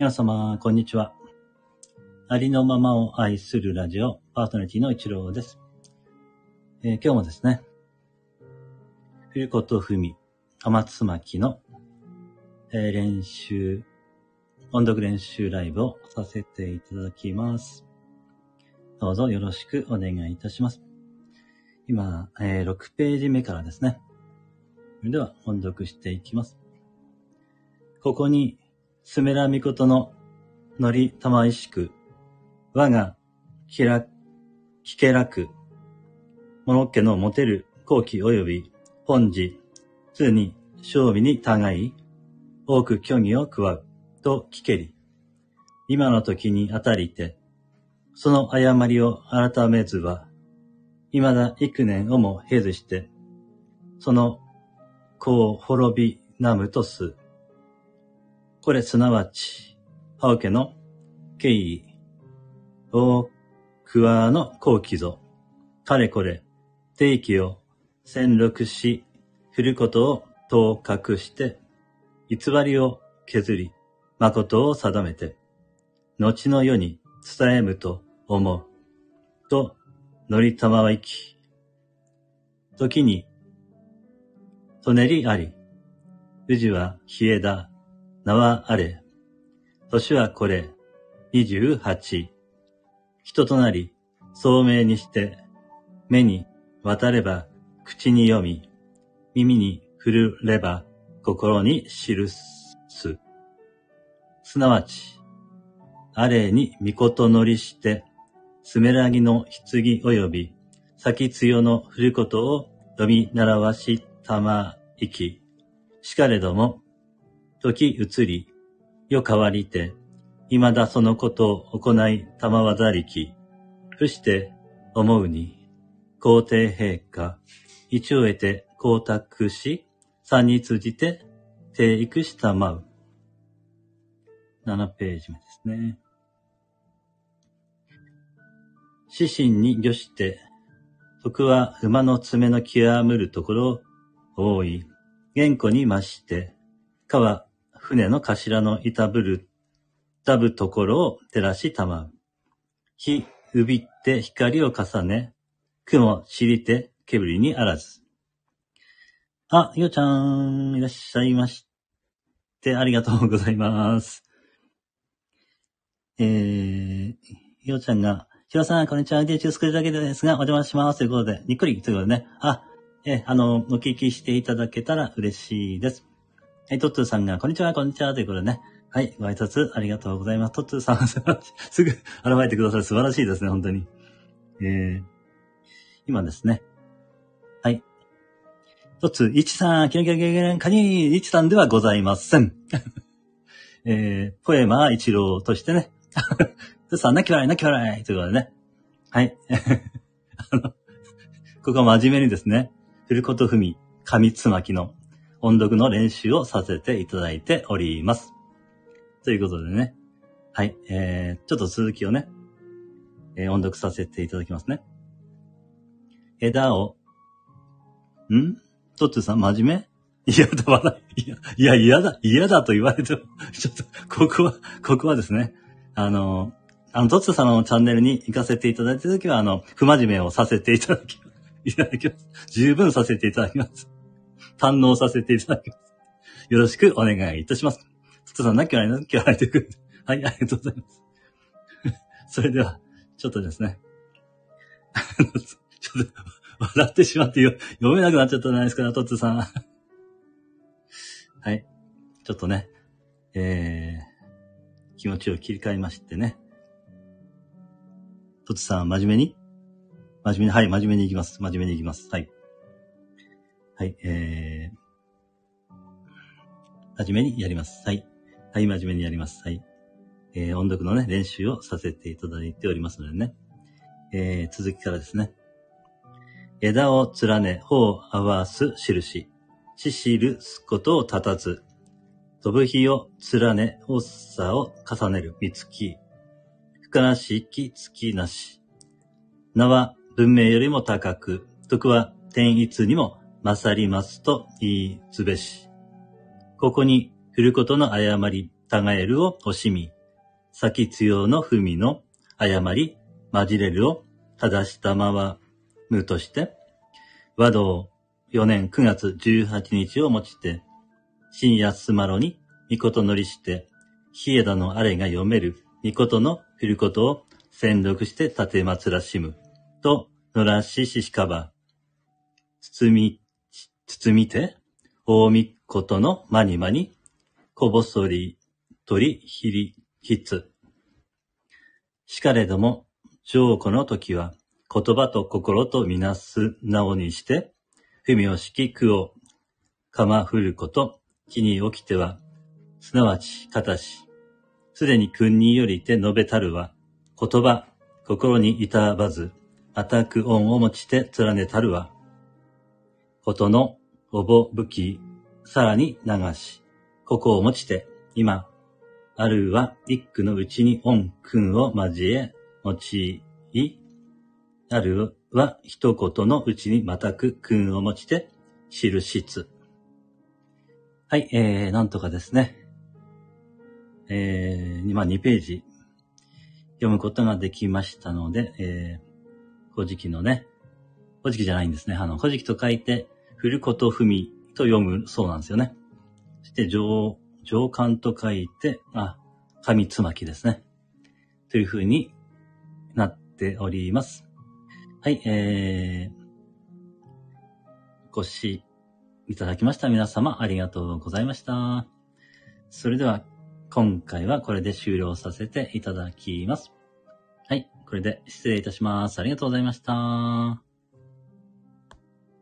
皆様、こんにちは。ありのままを愛するラジオ、パーソナリティの一郎です。えー今日もですね、冬子とふみ、浜つまきの、えー練習、音読練習ライブをさせていただきます。どうぞよろしくお願いいたします。今、えー6ページ目からですね。それでは音読していきます。ここに、すめらみことののりたまいしく、我が、きら、きけらく、ものっけの持てる後期及び本時、つに勝利に互い、多く虚偽を食わう、と聞けり。今の時にあたりて、その誤りを改めずは、未だ幾年をも経ずして、その子を滅びなむとす。これすなわち、ハオ家の敬意、大桑の後期ぞ。かれこれ、定期を戦録し、振ることを当確して、偽りを削り、誠を定めて、後の世に伝えむと思う。と、乗りたまわいき。時に、とねりあり、宇治は冷えだ、名はあれ。年はこれ、二十八。人となり、聡明にして、目に渡れば口に読み、耳に触れば心に記す。すなわち、あれに御事乗りして、すめらぎの棺及び、先強の振ることを読み習わしたまいき。しかれども、時移り、世変わりて、未だそのことを行いたまわざりき。伏して思うに、皇帝陛下、一を得て光沢し、三に通じて定育したまう。7ページ目ですね。死神に御して、徳は馬の爪の極むるところ多い。原古に増して、かは船の頭の板ぶる、たぶところを照らしたまう。火、うびって光を重ね、雲、知りて、煙にあらず。あ、ようちゃん、いらっしゃいまして、ありがとうございます。えー、ようちゃんが、ひろさん、こんにちは。で、中作るだけですが、お邪魔します。ということで、にっくりということでね。あ、えあの、お聞きしていただけたら嬉しいです。はい、トッツーさんが、こんにちは、こんにちは。ということでね。はい、ご挨拶ありがとうございます。トッツーさん、素晴らしいすぐ現れてくださる素晴らしいですね、本当に。えー、今ですね。はい。トッツー、イチさん、キラキラキラキラカニー、イチさんではございません。えー、ポエマー一郎としてね。トッツーさん、泣き笑い、泣き笑いということでね。はい。あの、ここは真面目にですね、古ことふみ、神つまきの音読の練習をさせていただいております。ということでね。はい。えー、ちょっと続きをね、えー音読させていただきますね。枝を、ん？トッツーさん、真面目？いやだ、笑い。や、いや、嫌だ、嫌だと言われても、ちょっと、ここは、ここはですね、あの、あの、トッツーさんのチャンネルに行かせていただいたときは、あの、不真面目をさせていただき、いただきます。十分させていただきます。堪能させていただきます。よろしくお願いいたします。トッツーさん、なきゃない、なきゃないということではい、ありがとうございます。それでは、ちょっとですね。ちょっと、笑ってしまって読めなくなっちゃったじゃないですか、トッツさん。はい。ちょっとね、えー、気持ちを切り替えましてね。トッツさん、真面目に？真面目に、はい、真面目に行きます。真面目に行きます。はい。はい、えー、真面目にやります。はい。はい、真面目にやります。はい。えー、音読のね、練習をさせていただいておりますのでね。えー、続きからですね。枝を連ね、穂を合わす印。ししるすことを立たず。飛ぶ日を連ね、発作を重ねる三月。ふからしき月なし。名は文明よりも高く、徳は天一にも勝りますと言いつべし。ここに、振ることの誤り、たがえるを惜しみ、先強の文の誤り、まじれるを正したまわむとして、和道4年9月18日をもちて、深夜すまろに、みことのりして、冷えだのあれが読める、みことの振ることを宣読して立てまつらしむ、と、のらしししかば、包み、包みて、大みことのまにまに、こぼそり、とり、ひり、ひつ。しかれども、上古の時は、言葉と心とみなすなおにして、文を敷き句をかまふること、気に起きては、すなわち、かたし、すでに君によりて述べたるは、言葉、心に至ばず、あたく恩を持ちて連ねたるは、ことのおぼぶき、さらに流し、ここを持ちて、今、あるは一句のうちに恩君を交え、用い、あるは一言のうちにまたく君を持ちて、記しつ。はい、えー、なんとかですね。えー、今2ページ読むことができましたので、えー、古事記のね、古事記じゃないんですね。あの、古事記と書いて、振ること踏みと読むそうなんですよね。そして、上、上巻と書いて、あ、紙つまきですね。という風になっております。はい、えー、ご視いただきました皆様ありがとうございました。それでは、今回はこれで終了させていただきます。はい、これで失礼いたします。ありがとうございました。